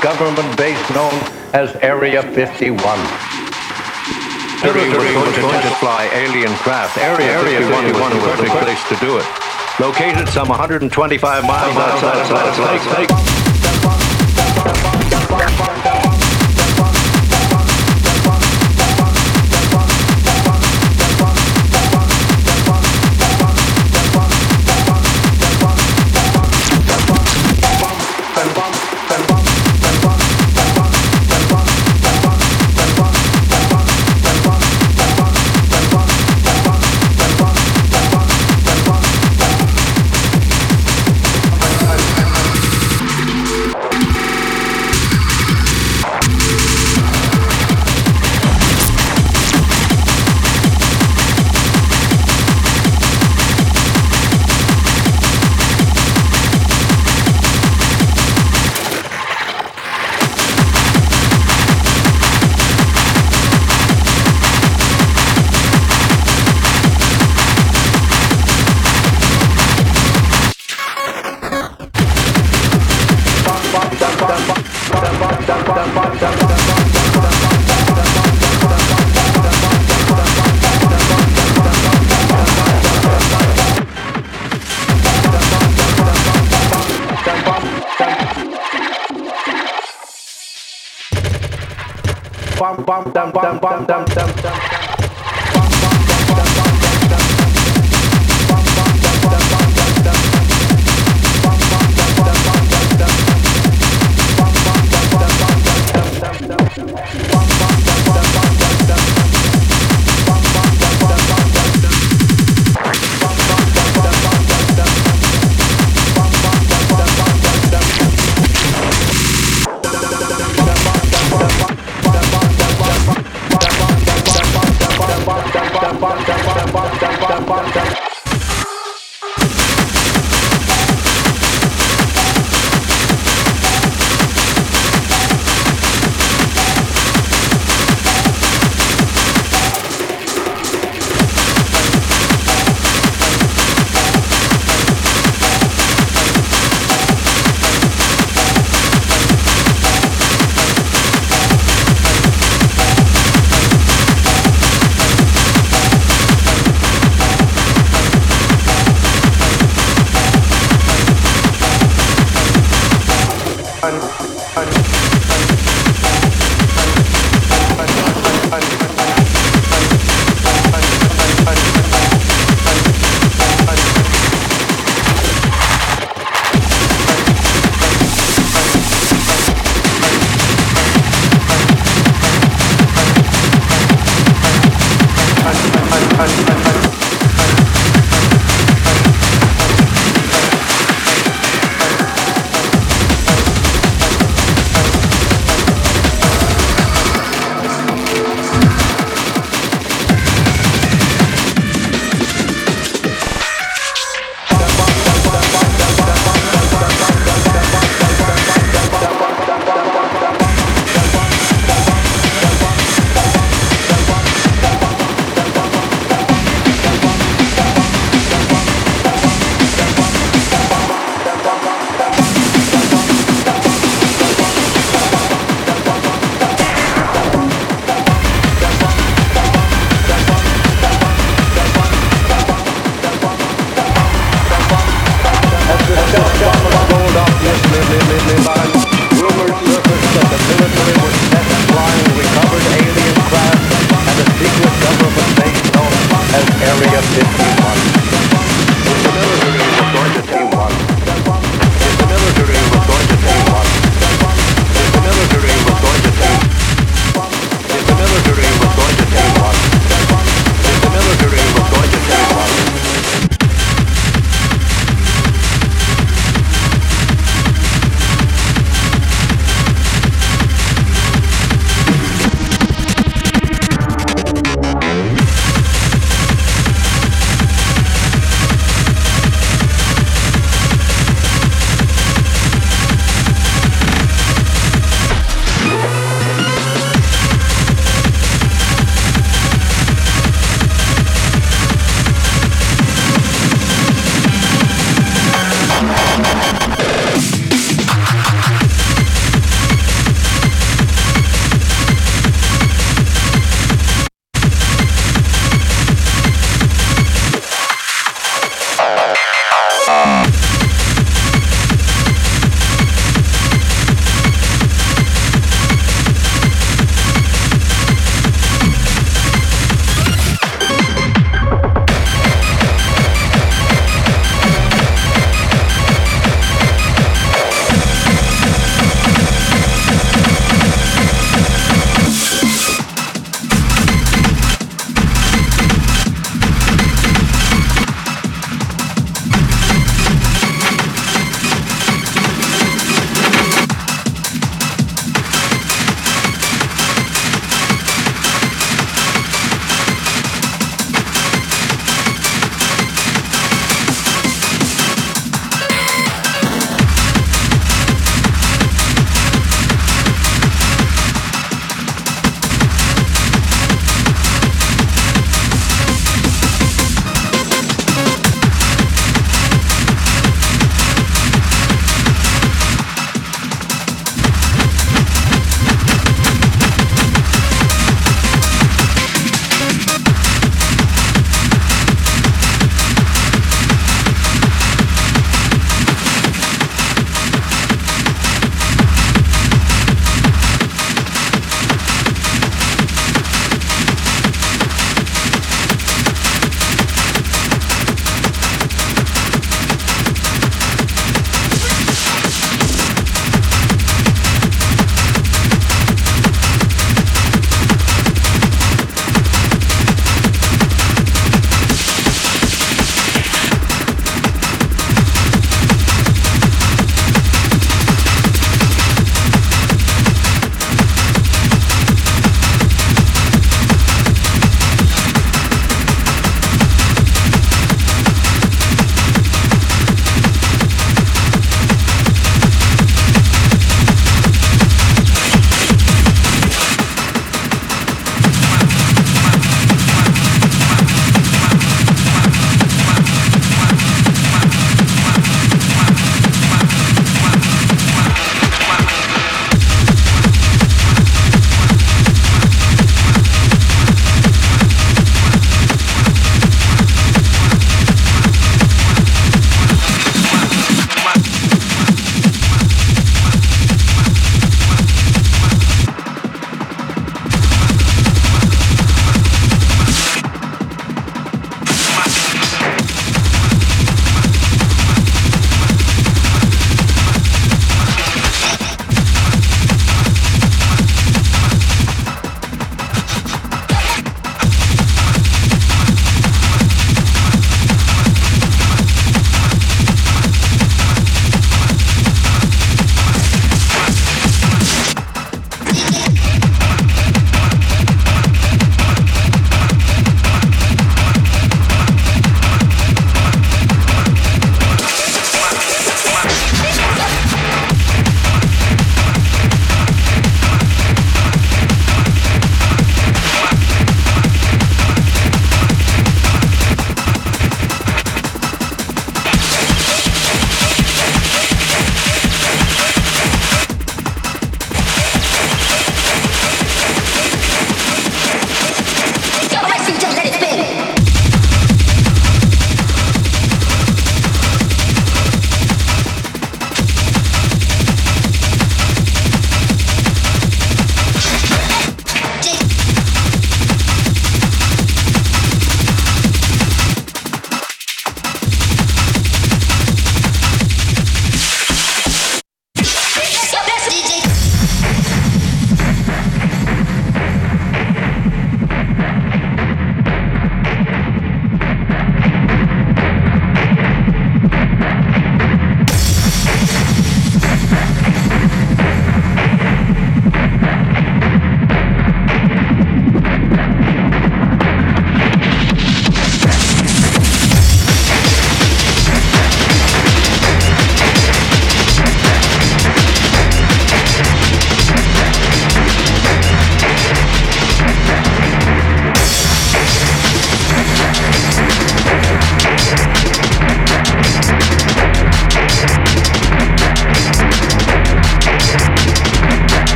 government base known as Area 51. Siri was going to, going to fly alien craft. Area, Area 51 was the place to do it. Located some 125 miles outside of Las Vegas.